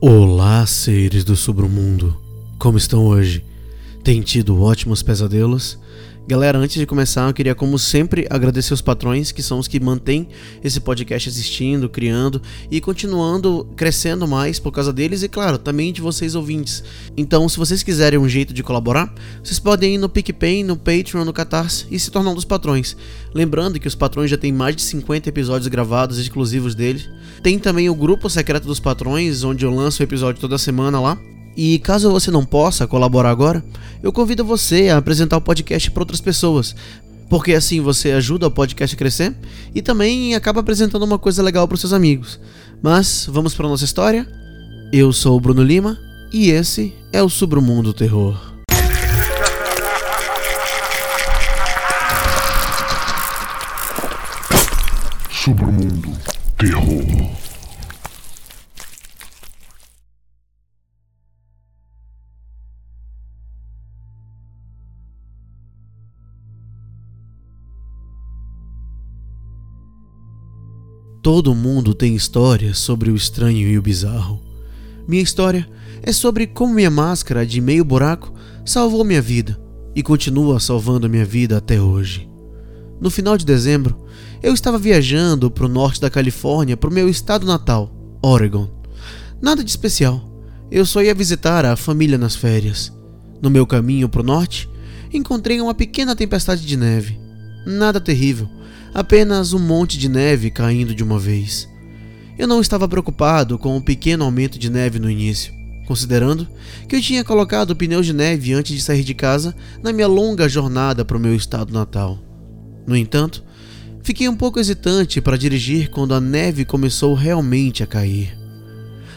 Olá, seres do submundo. Como estão hoje? Tem tido ótimos pesadelos? Galera, antes de começar, eu queria, como sempre, agradecer os patrões, que são os que mantêm esse podcast existindo, criando e continuando crescendo mais por causa deles e, claro, também de vocês ouvintes. Então, se vocês quiserem um jeito de colaborar, vocês podem ir no PicPay, no Patreon, no Catarse e se tornar um dos patrões. Lembrando que os patrões já têm mais de 50 episódios gravados exclusivos deles. Tem também o grupo secreto dos patrões, onde eu lanço o episódio toda semana lá. E caso você não possa colaborar agora, eu convido você a apresentar o podcast para outras pessoas, porque assim você ajuda o podcast a crescer e também acaba apresentando uma coisa legal para seus amigos. Mas vamos para nossa história. Eu sou o Bruno Lima e esse é o Submundo Terror. Submundo Terror. Todo mundo tem histórias sobre o estranho e o bizarro. Minha história é sobre como minha máscara de meio buraco salvou minha vida e continua salvando minha vida até hoje. No final de dezembro, eu estava viajando para o norte da Califórnia para o meu estado natal, Oregon. Nada de especial, eu só ia visitar a família nas férias. No meu caminho para o norte, encontrei uma pequena tempestade de neve. Nada terrível, apenas um monte de neve caindo de uma vez. Eu não estava preocupado com o pequeno aumento de neve no início, considerando que eu tinha colocado pneus de neve antes de sair de casa na minha longa jornada para o meu estado natal. No entanto, fiquei um pouco hesitante para dirigir quando a neve começou realmente a cair.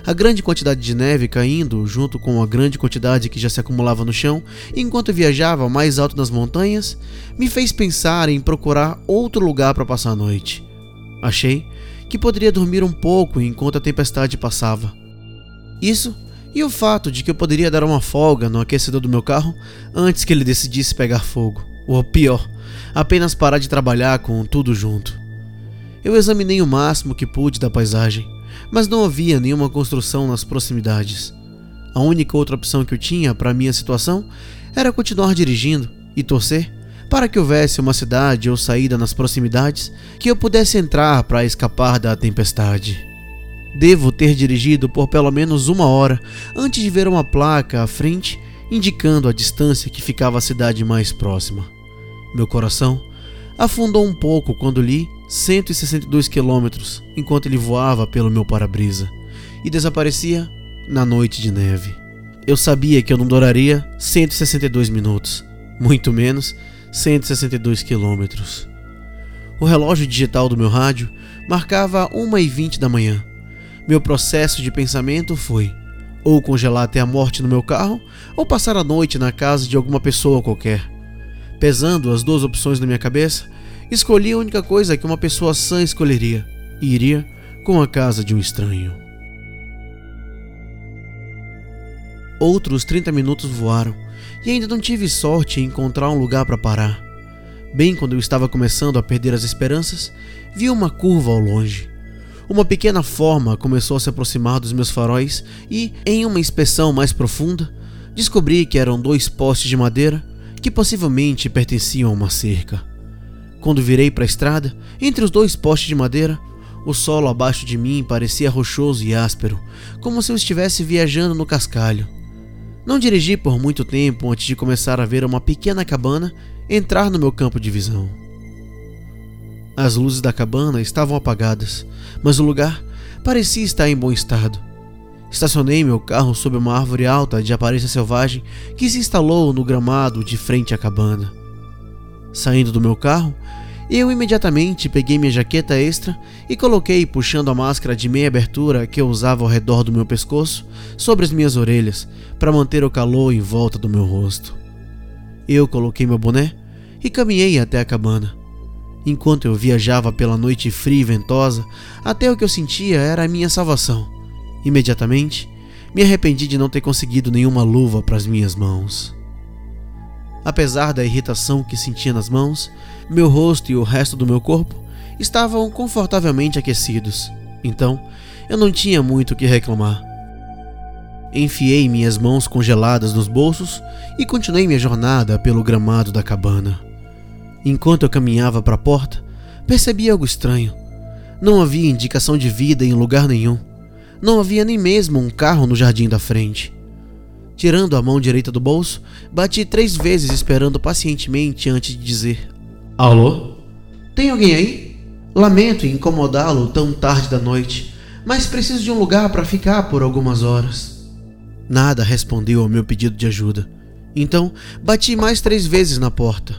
A grande quantidade de neve caindo, junto com a grande quantidade que já se acumulava no chão, enquanto viajava mais alto nas montanhas, me fez pensar em procurar outro lugar para passar a noite. Achei que poderia dormir um pouco enquanto a tempestade passava. Isso e o fato de que eu poderia dar uma folga no aquecedor do meu carro antes que ele decidisse pegar fogo, ou pior, apenas parar de trabalhar com tudo junto. Eu examinei o máximo que pude da paisagem mas não havia nenhuma construção nas proximidades. A única outra opção que eu tinha para minha situação era continuar dirigindo e torcer para que houvesse uma cidade ou saída nas proximidades que eu pudesse entrar para escapar da tempestade. Devo ter dirigido por pelo menos uma hora antes de ver uma placa à frente indicando a distância que ficava a cidade mais próxima. Meu coração afundou um pouco quando li 162 quilômetros enquanto ele voava pelo meu para-brisa e desaparecia na noite de neve. Eu sabia que eu não duraria 162 minutos, muito menos 162 quilômetros. O relógio digital do meu rádio marcava 1h20 da manhã. Meu processo de pensamento foi: ou congelar até a morte no meu carro, ou passar a noite na casa de alguma pessoa qualquer. Pesando as duas opções na minha cabeça, escolhi a única coisa que uma pessoa sã escolheria e iria com a casa de um estranho. Outros 30 minutos voaram e ainda não tive sorte em encontrar um lugar para parar. Bem quando eu estava começando a perder as esperanças, vi uma curva ao longe. Uma pequena forma começou a se aproximar dos meus faróis e, em uma inspeção mais profunda, descobri que eram dois postes de madeira que possivelmente pertenciam a uma cerca. Quando virei para a estrada, entre os dois postes de madeira, o solo abaixo de mim parecia rochoso e áspero, como se eu estivesse viajando no cascalho. Não dirigi por muito tempo antes de começar a ver uma pequena cabana entrar no meu campo de visão. As luzes da cabana estavam apagadas, mas o lugar parecia estar em bom estado. Estacionei meu carro sob uma árvore alta de aparência selvagem que se instalou no gramado de frente à cabana. Saindo do meu carro, eu imediatamente peguei minha jaqueta extra e coloquei puxando a máscara de meia abertura que eu usava ao redor do meu pescoço sobre as minhas orelhas para manter o calor em volta do meu rosto. Eu coloquei meu boné e caminhei até a cabana. Enquanto eu viajava pela noite fria e ventosa, até o que eu sentia era a minha salvação Imediatamente, me arrependi de não ter conseguido nenhuma luva para as minhas mãos. Apesar da irritação que sentia nas mãos, meu rosto e o resto do meu corpo estavam confortavelmente aquecidos, então eu não tinha muito o que reclamar. Enfiei minhas mãos congeladas nos bolsos e continuei minha jornada pelo gramado da cabana. Enquanto eu caminhava para a porta, percebi algo estranho. Não havia indicação de vida em lugar nenhum. Não havia nem mesmo um carro no jardim da frente. Tirando a mão direita do bolso, bati três vezes esperando pacientemente antes de dizer: Alô? Tem alguém aí? Lamento incomodá-lo tão tarde da noite, mas preciso de um lugar para ficar por algumas horas. Nada respondeu ao meu pedido de ajuda. Então, bati mais três vezes na porta,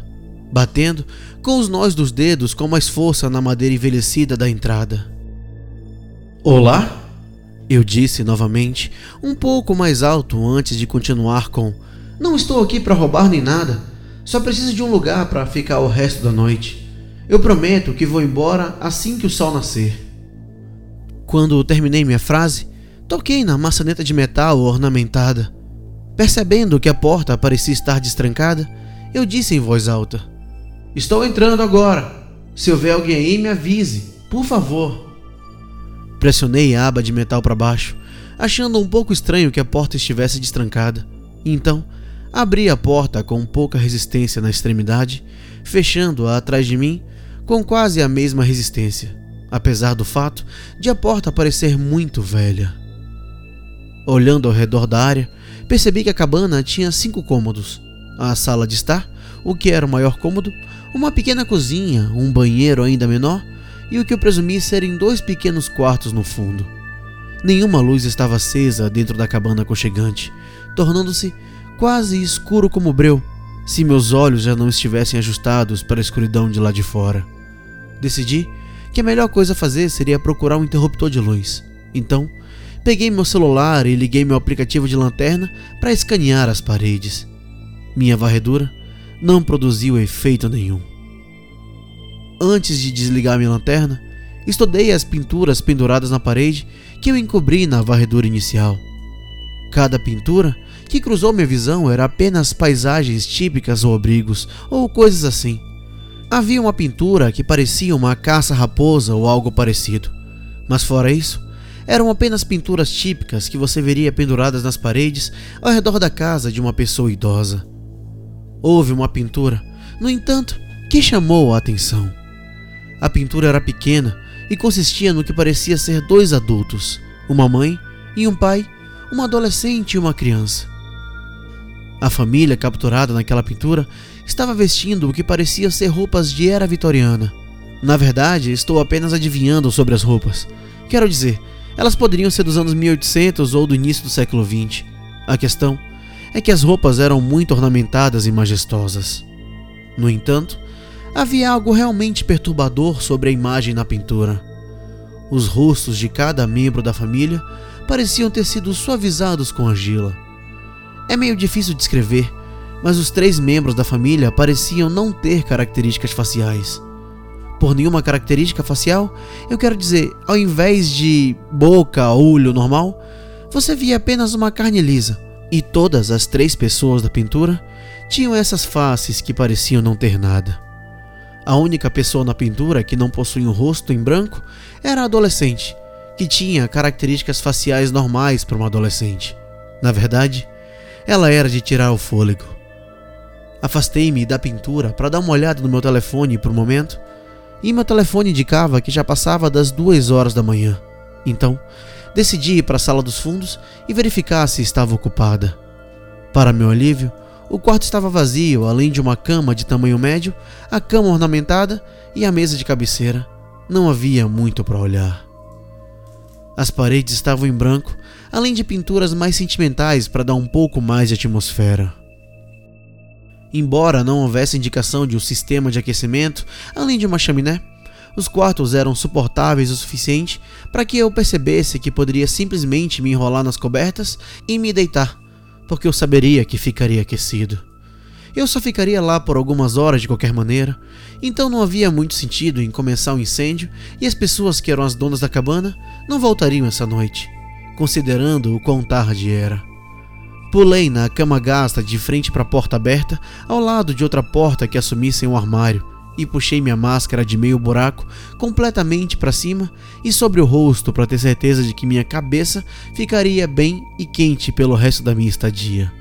batendo com os nós dos dedos com mais força na madeira envelhecida da entrada. Olá? Eu disse novamente, um pouco mais alto antes de continuar com: Não estou aqui para roubar nem nada, só preciso de um lugar para ficar o resto da noite. Eu prometo que vou embora assim que o sol nascer. Quando terminei minha frase, Toquei na maçaneta de metal ornamentada. Percebendo que a porta parecia estar destrancada, eu disse em voz alta: Estou entrando agora. Se houver alguém aí, me avise, por favor. Pressionei a aba de metal para baixo, achando um pouco estranho que a porta estivesse destrancada. Então, abri a porta com pouca resistência na extremidade, fechando-a atrás de mim com quase a mesma resistência, apesar do fato de a porta parecer muito velha. Olhando ao redor da área, percebi que a cabana tinha cinco cômodos: a sala de estar, o que era o maior cômodo, uma pequena cozinha, um banheiro ainda menor e o que eu presumi serem dois pequenos quartos no fundo. Nenhuma luz estava acesa dentro da cabana aconchegante, tornando-se quase escuro como breu, se meus olhos já não estivessem ajustados para a escuridão de lá de fora. Decidi que a melhor coisa a fazer seria procurar um interruptor de luz. Então, Peguei meu celular e liguei meu aplicativo de lanterna para escanear as paredes. Minha varredura não produziu efeito nenhum. Antes de desligar minha lanterna, estudei as pinturas penduradas na parede que eu encobri na varredura inicial. Cada pintura que cruzou minha visão era apenas paisagens típicas ou abrigos, ou coisas assim. Havia uma pintura que parecia uma caça-raposa ou algo parecido, mas fora isso, eram apenas pinturas típicas que você veria penduradas nas paredes ao redor da casa de uma pessoa idosa. Houve uma pintura, no entanto, que chamou a atenção. A pintura era pequena e consistia no que parecia ser dois adultos, uma mãe e um pai, uma adolescente e uma criança. A família capturada naquela pintura estava vestindo o que parecia ser roupas de era vitoriana. Na verdade, estou apenas adivinhando sobre as roupas. Quero dizer, elas poderiam ser dos anos 1800 ou do início do século 20. A questão é que as roupas eram muito ornamentadas e majestosas. No entanto, havia algo realmente perturbador sobre a imagem na pintura. Os rostos de cada membro da família pareciam ter sido suavizados com argila. É meio difícil descrever, mas os três membros da família pareciam não ter características faciais por nenhuma característica facial, eu quero dizer, ao invés de boca, olho normal, você via apenas uma carne lisa. E todas as três pessoas da pintura tinham essas faces que pareciam não ter nada. A única pessoa na pintura que não possuía um rosto em branco era a adolescente, que tinha características faciais normais para uma adolescente. Na verdade, ela era de tirar o fôlego. Afastei-me da pintura para dar uma olhada no meu telefone por um momento e meu telefone indicava que já passava das duas horas da manhã. Então, decidi ir para a sala dos fundos e verificar se estava ocupada. Para meu alívio, o quarto estava vazio, além de uma cama de tamanho médio, a cama ornamentada e a mesa de cabeceira. Não havia muito para olhar. As paredes estavam em branco, além de pinturas mais sentimentais para dar um pouco mais de atmosfera. Embora não houvesse indicação de um sistema de aquecimento, além de uma chaminé, os quartos eram suportáveis o suficiente para que eu percebesse que poderia simplesmente me enrolar nas cobertas e me deitar, porque eu saberia que ficaria aquecido. Eu só ficaria lá por algumas horas de qualquer maneira, então não havia muito sentido em começar um incêndio e as pessoas que eram as donas da cabana não voltariam essa noite, considerando o quão tarde era. Pulei na cama gasta de frente para a porta aberta, ao lado de outra porta que assumisse um armário, e puxei minha máscara de meio buraco completamente para cima e sobre o rosto para ter certeza de que minha cabeça ficaria bem e quente pelo resto da minha estadia.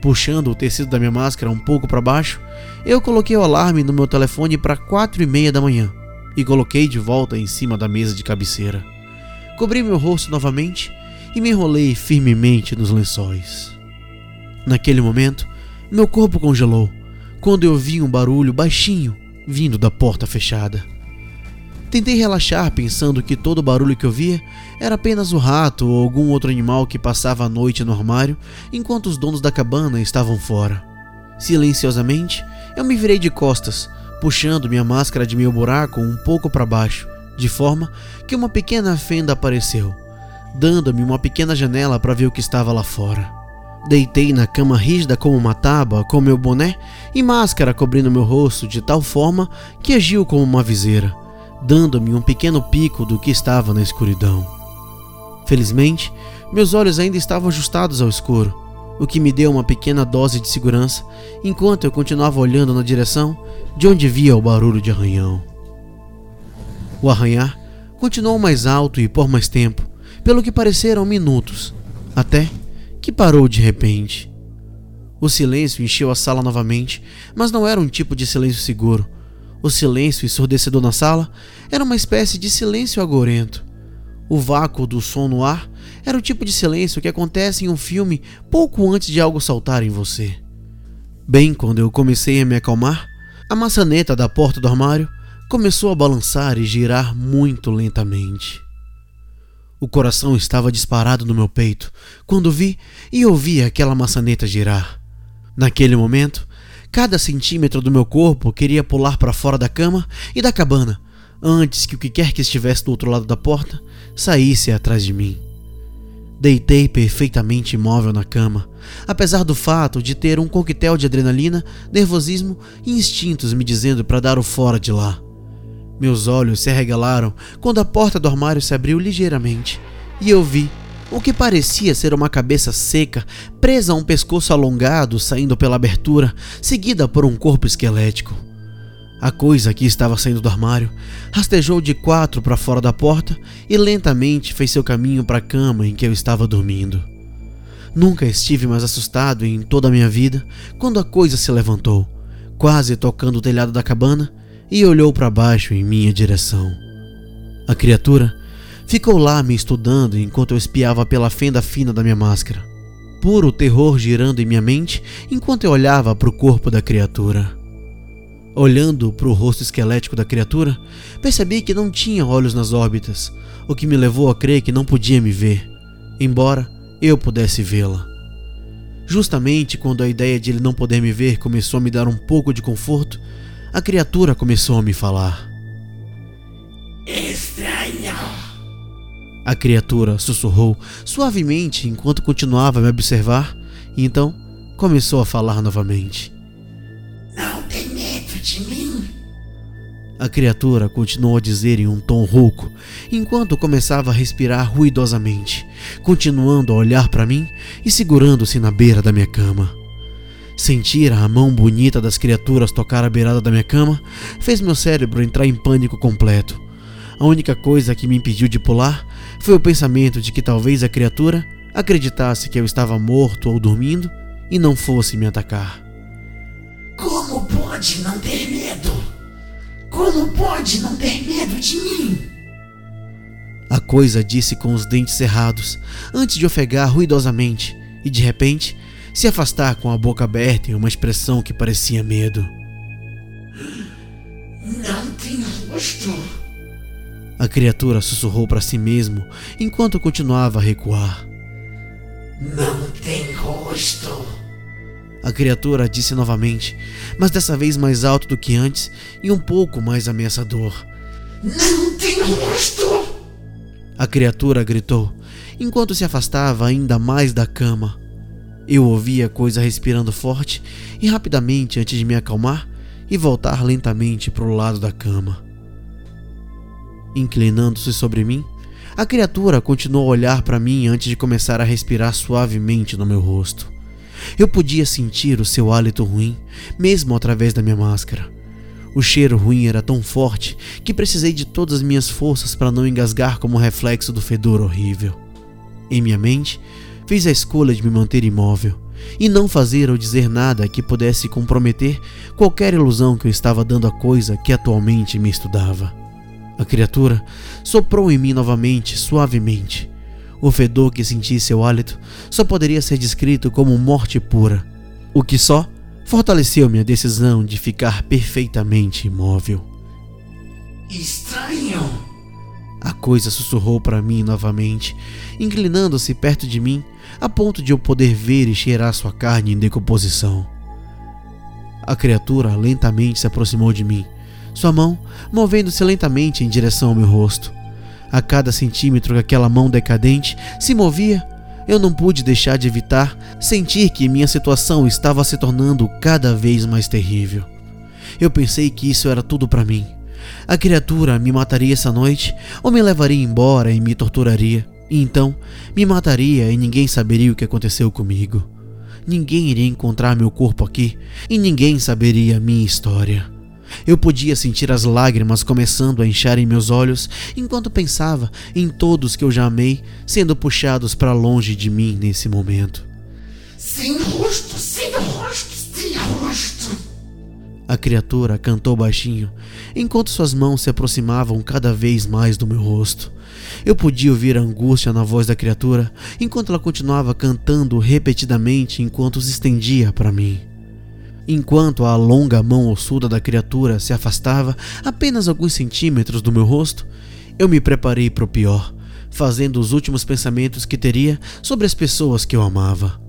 Puxando o tecido da minha máscara um pouco para baixo, eu coloquei o alarme no meu telefone para quatro e meia da manhã e coloquei de volta em cima da mesa de cabeceira. Cobri meu rosto novamente e me enrolei firmemente nos lençóis. Naquele momento, meu corpo congelou quando eu vi um barulho baixinho vindo da porta fechada. Tentei relaxar pensando que todo o barulho que eu via era apenas o rato ou algum outro animal que passava a noite no armário enquanto os donos da cabana estavam fora. Silenciosamente, eu me virei de costas, puxando minha máscara de meu buraco um pouco para baixo, de forma que uma pequena fenda apareceu, dando-me uma pequena janela para ver o que estava lá fora. Deitei na cama rígida como uma tábua, com meu boné e máscara cobrindo meu rosto de tal forma que agiu como uma viseira dando-me um pequeno pico do que estava na escuridão. Felizmente, meus olhos ainda estavam ajustados ao escuro, o que me deu uma pequena dose de segurança enquanto eu continuava olhando na direção de onde via o barulho de arranhão. O arranhar continuou mais alto e por mais tempo, pelo que pareceram minutos, até que parou de repente. O silêncio encheu a sala novamente, mas não era um tipo de silêncio seguro, o silêncio ensurdecedor na sala era uma espécie de silêncio agorento. O vácuo do som no ar era o tipo de silêncio que acontece em um filme pouco antes de algo saltar em você. Bem quando eu comecei a me acalmar, a maçaneta da porta do armário começou a balançar e girar muito lentamente. O coração estava disparado no meu peito quando vi e ouvi aquela maçaneta girar. Naquele momento, Cada centímetro do meu corpo queria pular para fora da cama e da cabana, antes que o que quer que estivesse do outro lado da porta saísse atrás de mim. Deitei perfeitamente imóvel na cama, apesar do fato de ter um coquetel de adrenalina, nervosismo e instintos me dizendo para dar o fora de lá. Meus olhos se arregalaram quando a porta do armário se abriu ligeiramente e eu vi o que parecia ser uma cabeça seca, presa a um pescoço alongado saindo pela abertura, seguida por um corpo esquelético. A coisa que estava saindo do armário rastejou de quatro para fora da porta e lentamente fez seu caminho para a cama em que eu estava dormindo. Nunca estive mais assustado em toda a minha vida quando a coisa se levantou, quase tocando o telhado da cabana, e olhou para baixo em minha direção. A criatura Ficou lá me estudando enquanto eu espiava pela fenda fina da minha máscara. Puro terror girando em minha mente enquanto eu olhava para o corpo da criatura. Olhando para o rosto esquelético da criatura, percebi que não tinha olhos nas órbitas, o que me levou a crer que não podia me ver, embora eu pudesse vê-la. Justamente quando a ideia de ele não poder me ver começou a me dar um pouco de conforto, a criatura começou a me falar. Estranho. A criatura sussurrou suavemente enquanto continuava a me observar e então começou a falar novamente. Não tem medo de mim? A criatura continuou a dizer em um tom rouco, enquanto começava a respirar ruidosamente, continuando a olhar para mim e segurando-se na beira da minha cama. Sentir a mão bonita das criaturas tocar a beirada da minha cama fez meu cérebro entrar em pânico completo. A única coisa que me impediu de pular foi o pensamento de que talvez a criatura acreditasse que eu estava morto ou dormindo e não fosse me atacar. Como pode não ter medo? Como pode não ter medo de mim? A coisa disse com os dentes cerrados, antes de ofegar ruidosamente e de repente se afastar com a boca aberta em uma expressão que parecia medo. Não tem rosto. A criatura sussurrou para si mesmo enquanto continuava a recuar. Não tem rosto. A criatura disse novamente, mas dessa vez mais alto do que antes e um pouco mais ameaçador. Não tem rosto. A criatura gritou, enquanto se afastava ainda mais da cama. Eu ouvia a coisa respirando forte e rapidamente antes de me acalmar e voltar lentamente para o lado da cama. Inclinando-se sobre mim, a criatura continuou a olhar para mim antes de começar a respirar suavemente no meu rosto. Eu podia sentir o seu hálito ruim, mesmo através da minha máscara. O cheiro ruim era tão forte que precisei de todas as minhas forças para não engasgar como reflexo do fedor horrível. Em minha mente, fiz a escolha de me manter imóvel e não fazer ou dizer nada que pudesse comprometer qualquer ilusão que eu estava dando à coisa que atualmente me estudava. A criatura soprou em mim novamente, suavemente. O fedor que senti seu hálito só poderia ser descrito como morte pura, o que só fortaleceu minha decisão de ficar perfeitamente imóvel. Estranho. A coisa sussurrou para mim novamente, inclinando-se perto de mim, a ponto de eu poder ver e cheirar sua carne em decomposição. A criatura lentamente se aproximou de mim, sua mão movendo-se lentamente em direção ao meu rosto. A cada centímetro que aquela mão decadente se movia, eu não pude deixar de evitar sentir que minha situação estava se tornando cada vez mais terrível. Eu pensei que isso era tudo para mim. A criatura me mataria essa noite ou me levaria embora e me torturaria. E então me mataria e ninguém saberia o que aconteceu comigo. Ninguém iria encontrar meu corpo aqui e ninguém saberia a minha história. Eu podia sentir as lágrimas começando a inchar em meus olhos enquanto pensava em todos que eu já amei sendo puxados para longe de mim nesse momento. Sem rosto, sem rosto, sem rosto. A criatura cantou baixinho, enquanto suas mãos se aproximavam cada vez mais do meu rosto. Eu podia ouvir a angústia na voz da criatura enquanto ela continuava cantando repetidamente enquanto se estendia para mim. Enquanto a longa mão ossuda da criatura se afastava apenas alguns centímetros do meu rosto, eu me preparei para o pior, fazendo os últimos pensamentos que teria sobre as pessoas que eu amava.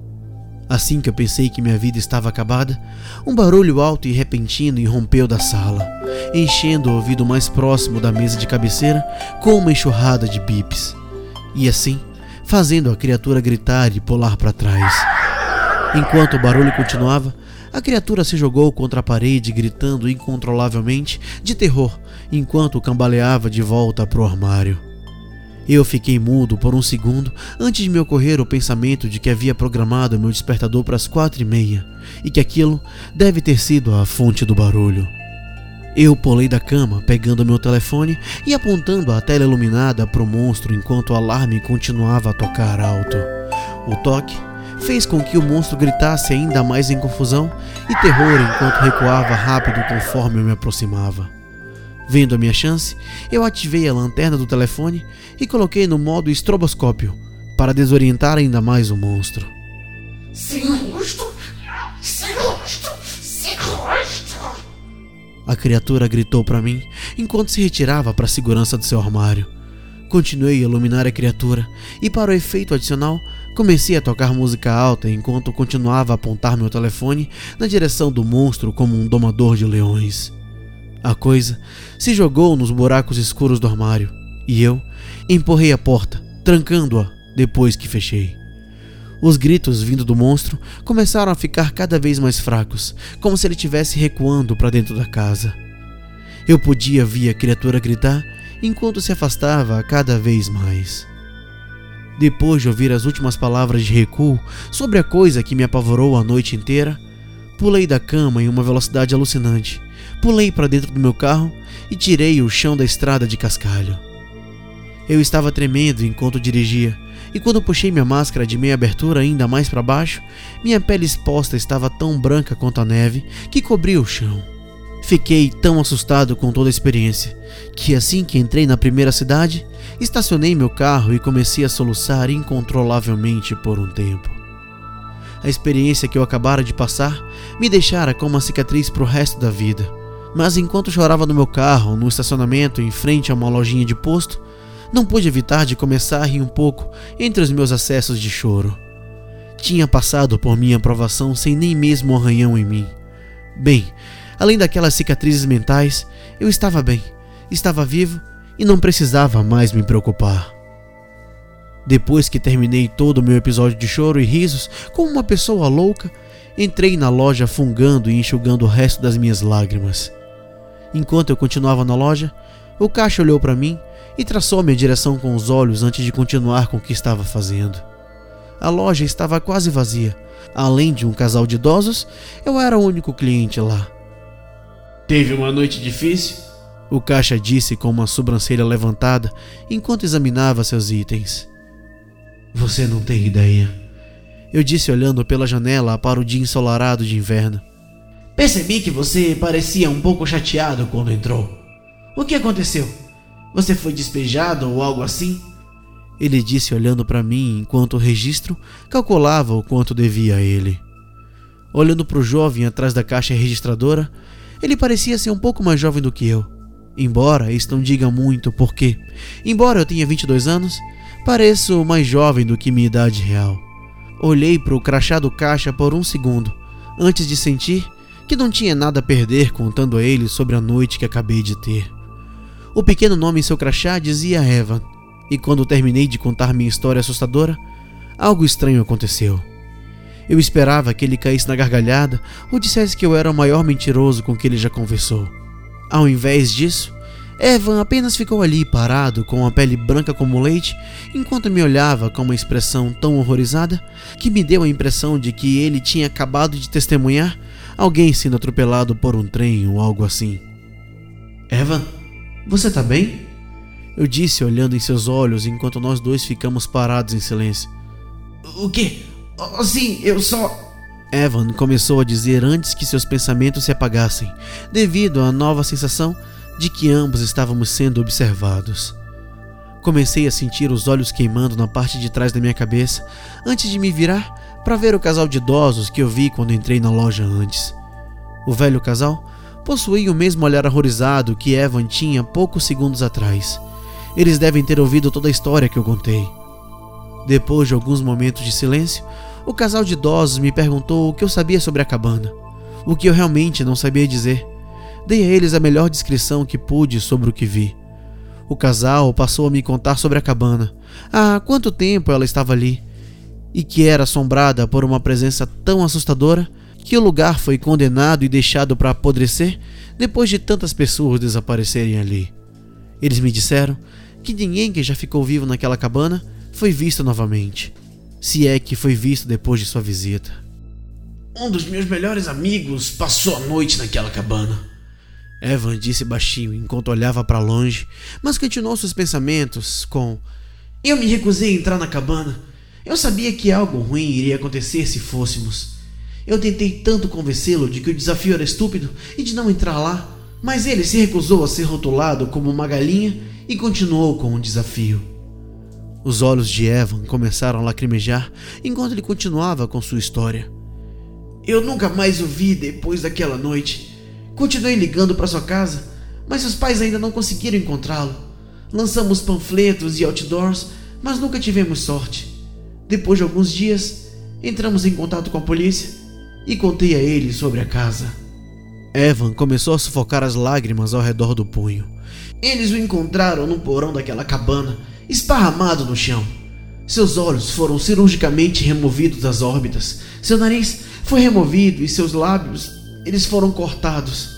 Assim que eu pensei que minha vida estava acabada, um barulho alto e repentino irrompeu da sala, enchendo o ouvido mais próximo da mesa de cabeceira com uma enxurrada de bips, e assim fazendo a criatura gritar e pular para trás. Enquanto o barulho continuava, a criatura se jogou contra a parede, gritando incontrolavelmente de terror, enquanto cambaleava de volta para o armário. Eu fiquei mudo por um segundo antes de me ocorrer o pensamento de que havia programado meu despertador para as quatro e meia e que aquilo deve ter sido a fonte do barulho. Eu pulei da cama, pegando meu telefone e apontando a tela iluminada para o monstro enquanto o alarme continuava a tocar alto. O toque fez com que o monstro gritasse ainda mais em confusão e terror enquanto recuava rápido conforme eu me aproximava. Vendo a minha chance, eu ativei a lanterna do telefone e coloquei no modo estroboscópio para desorientar ainda mais o monstro. Sem rosto, sem rosto, sem rosto. A criatura gritou para mim enquanto se retirava para a segurança do seu armário. Continuei a iluminar a criatura e, para o efeito adicional, comecei a tocar música alta enquanto continuava a apontar meu telefone na direção do monstro como um domador de leões. A coisa se jogou nos buracos escuros do armário e eu empurrei a porta, trancando-a depois que fechei. Os gritos vindo do monstro começaram a ficar cada vez mais fracos, como se ele estivesse recuando para dentro da casa. Eu podia ver a criatura gritar enquanto se afastava cada vez mais. Depois de ouvir as últimas palavras de recuo sobre a coisa que me apavorou a noite inteira, pulei da cama em uma velocidade alucinante, pulei para dentro do meu carro e tirei o chão da estrada de cascalho. Eu estava tremendo enquanto dirigia, e quando puxei minha máscara de meia abertura ainda mais para baixo, minha pele exposta estava tão branca quanto a neve que cobria o chão. Fiquei tão assustado com toda a experiência que, assim que entrei na primeira cidade, estacionei meu carro e comecei a soluçar incontrolavelmente por um tempo. A experiência que eu acabara de passar me deixara com uma cicatriz para o resto da vida. Mas enquanto chorava no meu carro, no estacionamento em frente a uma lojinha de posto, não pude evitar de começar a rir um pouco entre os meus acessos de choro. Tinha passado por minha aprovação sem nem mesmo um arranhão em mim. Bem, Além daquelas cicatrizes mentais, eu estava bem, estava vivo e não precisava mais me preocupar. Depois que terminei todo o meu episódio de choro e risos como uma pessoa louca, entrei na loja fungando e enxugando o resto das minhas lágrimas. Enquanto eu continuava na loja, o caixa olhou para mim e traçou minha direção com os olhos antes de continuar com o que estava fazendo. A loja estava quase vazia. Além de um casal de idosos, eu era o único cliente lá. Teve uma noite difícil? O caixa disse com uma sobrancelha levantada enquanto examinava seus itens. Você não tem ideia. Eu disse olhando pela janela para o dia ensolarado de inverno. Percebi que você parecia um pouco chateado quando entrou. O que aconteceu? Você foi despejado ou algo assim? Ele disse olhando para mim enquanto o registro calculava o quanto devia a ele. Olhando para o jovem atrás da caixa registradora, ele parecia ser um pouco mais jovem do que eu. Embora isso não diga muito, porque, embora eu tenha 22 anos, pareço mais jovem do que minha idade real. Olhei para o crachá do caixa por um segundo, antes de sentir que não tinha nada a perder contando a ele sobre a noite que acabei de ter. O pequeno nome em seu crachá dizia Evan, e quando terminei de contar minha história assustadora, algo estranho aconteceu. Eu esperava que ele caísse na gargalhada ou dissesse que eu era o maior mentiroso com que ele já conversou. Ao invés disso, Evan apenas ficou ali parado com a pele branca como leite, enquanto me olhava com uma expressão tão horrorizada que me deu a impressão de que ele tinha acabado de testemunhar alguém sendo atropelado por um trem ou algo assim. Evan, você tá bem? Eu disse olhando em seus olhos enquanto nós dois ficamos parados em silêncio. O quê? Oh, sim, eu só. Evan começou a dizer antes que seus pensamentos se apagassem, devido à nova sensação de que ambos estávamos sendo observados. Comecei a sentir os olhos queimando na parte de trás da minha cabeça antes de me virar para ver o casal de idosos que eu vi quando entrei na loja antes. O velho casal possuía o mesmo olhar horrorizado que Evan tinha poucos segundos atrás. Eles devem ter ouvido toda a história que eu contei. Depois de alguns momentos de silêncio, o casal de idosos me perguntou o que eu sabia sobre a cabana, o que eu realmente não sabia dizer. Dei a eles a melhor descrição que pude sobre o que vi. O casal passou a me contar sobre a cabana, há quanto tempo ela estava ali, e que era assombrada por uma presença tão assustadora que o lugar foi condenado e deixado para apodrecer depois de tantas pessoas desaparecerem ali. Eles me disseram que ninguém que já ficou vivo naquela cabana foi visto novamente, se é que foi visto depois de sua visita. Um dos meus melhores amigos passou a noite naquela cabana. Evan disse baixinho enquanto olhava para longe, mas continuou seus pensamentos com: Eu me recusei a entrar na cabana. Eu sabia que algo ruim iria acontecer se fôssemos. Eu tentei tanto convencê-lo de que o desafio era estúpido e de não entrar lá, mas ele se recusou a ser rotulado como uma galinha e continuou com o desafio. Os olhos de Evan começaram a lacrimejar enquanto ele continuava com sua história. Eu nunca mais o vi depois daquela noite. Continuei ligando para sua casa, mas seus pais ainda não conseguiram encontrá-lo. Lançamos panfletos e outdoors, mas nunca tivemos sorte. Depois de alguns dias, entramos em contato com a polícia e contei a eles sobre a casa. Evan começou a sufocar as lágrimas ao redor do punho. Eles o encontraram no porão daquela cabana esparramado no chão. Seus olhos foram cirurgicamente removidos das órbitas. Seu nariz foi removido e seus lábios, eles foram cortados.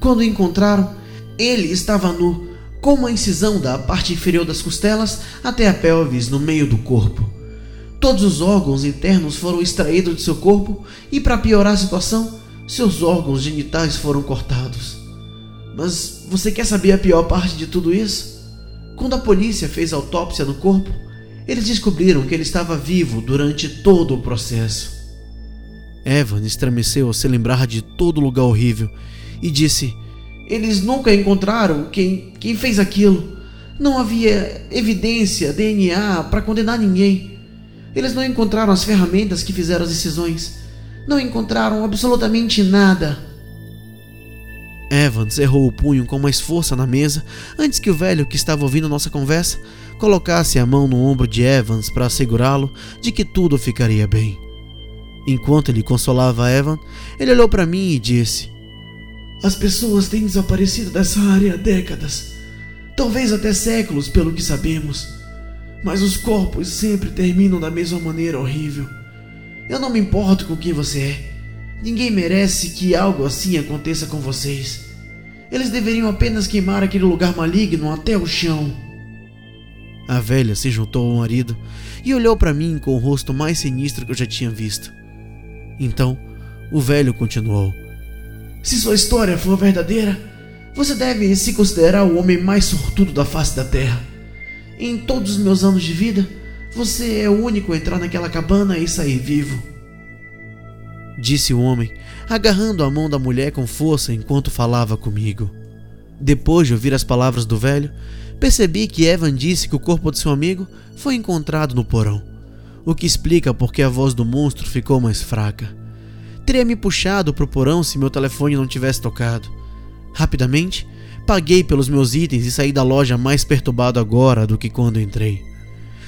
Quando o encontraram, ele estava nu, com uma incisão da parte inferior das costelas até a pelvis no meio do corpo. Todos os órgãos internos foram extraídos de seu corpo e, para piorar a situação, seus órgãos genitais foram cortados. Mas você quer saber a pior parte de tudo isso? Quando a polícia fez autópsia no corpo, eles descobriram que ele estava vivo durante todo o processo. Evan estremeceu ao se lembrar de todo o lugar horrível e disse: Eles nunca encontraram quem, quem fez aquilo. Não havia evidência, DNA, para condenar ninguém. Eles não encontraram as ferramentas que fizeram as decisões. Não encontraram absolutamente nada. Evans errou o punho com mais força na mesa antes que o velho que estava ouvindo nossa conversa colocasse a mão no ombro de Evans para assegurá-lo de que tudo ficaria bem. Enquanto ele consolava Evan, ele olhou para mim e disse: As pessoas têm desaparecido dessa área há décadas, talvez até séculos, pelo que sabemos. Mas os corpos sempre terminam da mesma maneira horrível. Eu não me importo com quem você é. Ninguém merece que algo assim aconteça com vocês. Eles deveriam apenas queimar aquele lugar maligno até o chão. A velha se juntou ao marido e olhou para mim com o rosto mais sinistro que eu já tinha visto. Então, o velho continuou: Se sua história for verdadeira, você deve se considerar o homem mais sortudo da face da terra. Em todos os meus anos de vida, você é o único a entrar naquela cabana e sair vivo. Disse o homem, agarrando a mão da mulher com força enquanto falava comigo. Depois de ouvir as palavras do velho, percebi que Evan disse que o corpo de seu amigo foi encontrado no porão, o que explica porque a voz do monstro ficou mais fraca. Teria me puxado para o porão se meu telefone não tivesse tocado. Rapidamente, paguei pelos meus itens e saí da loja mais perturbado agora do que quando entrei.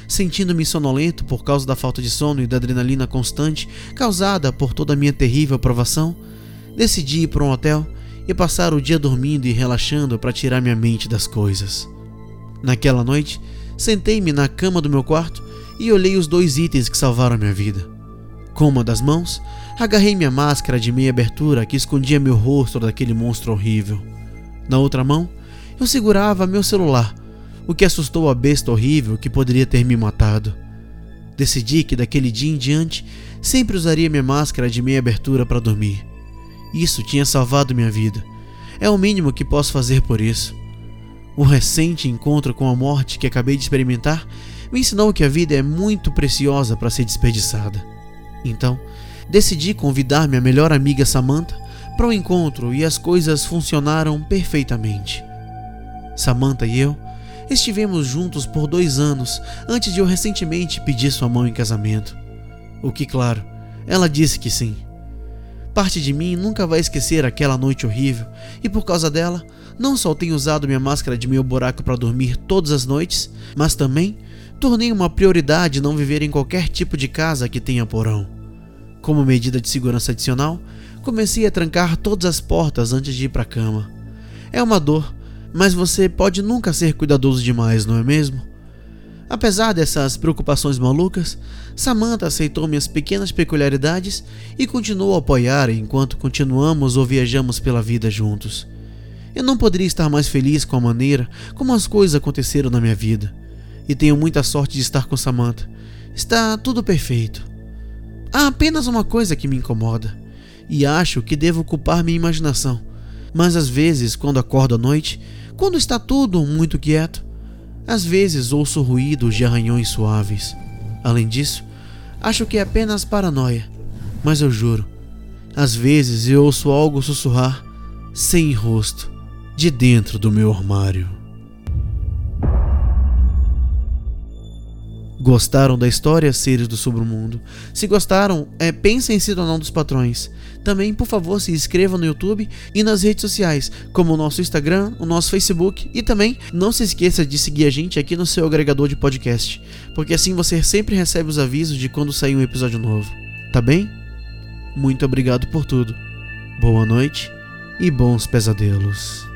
Sentindo-me sonolento por causa da falta de sono e da adrenalina constante causada por toda a minha terrível provação, decidi ir para um hotel e passar o dia dormindo e relaxando para tirar minha mente das coisas. Naquela noite, sentei-me na cama do meu quarto e olhei os dois itens que salvaram minha vida. Com uma das mãos, agarrei minha máscara de meia abertura que escondia meu rosto daquele monstro horrível. Na outra mão, eu segurava meu celular, o que assustou a besta horrível que poderia ter me matado. Decidi que daquele dia em diante sempre usaria minha máscara de meia abertura para dormir. Isso tinha salvado minha vida. É o mínimo que posso fazer por isso. O recente encontro com a morte que acabei de experimentar me ensinou que a vida é muito preciosa para ser desperdiçada. Então, decidi convidar minha melhor amiga Samantha para o encontro e as coisas funcionaram perfeitamente. Samantha e eu estivemos juntos por dois anos antes de eu recentemente pedir sua mão em casamento. O que, claro, ela disse que sim. Parte de mim nunca vai esquecer aquela noite horrível, e por causa dela, não só tenho usado minha máscara de meu buraco para dormir todas as noites, mas também tornei uma prioridade não viver em qualquer tipo de casa que tenha porão. Como medida de segurança adicional, comecei a trancar todas as portas antes de ir para a cama. É uma dor, mas você pode nunca ser cuidadoso demais, não é mesmo? Apesar dessas preocupações malucas, Samantha aceitou minhas pequenas peculiaridades e continuou a apoiar enquanto continuamos ou viajamos pela vida juntos. Eu não poderia estar mais feliz com a maneira como as coisas aconteceram na minha vida. E tenho muita sorte de estar com Samantha. Está tudo perfeito. Há apenas uma coisa que me incomoda, e acho que devo culpar minha imaginação. Mas às vezes, quando acordo à noite, quando está tudo muito quieto, às vezes ouço ruídos de arranhões suaves. Além disso, acho que é apenas paranoia, mas eu juro, às vezes eu ouço algo sussurrar, sem rosto, de dentro do meu armário. Gostaram da história, seres do submundo? Se gostaram, é, pensem em se tornar um dos patrões. Também, por favor, se inscrevam no YouTube e nas redes sociais, como o nosso Instagram, o nosso Facebook e também não se esqueça de seguir a gente aqui no seu agregador de podcast, porque assim você sempre recebe os avisos de quando sair um episódio novo. Tá bem? Muito obrigado por tudo. Boa noite e bons pesadelos.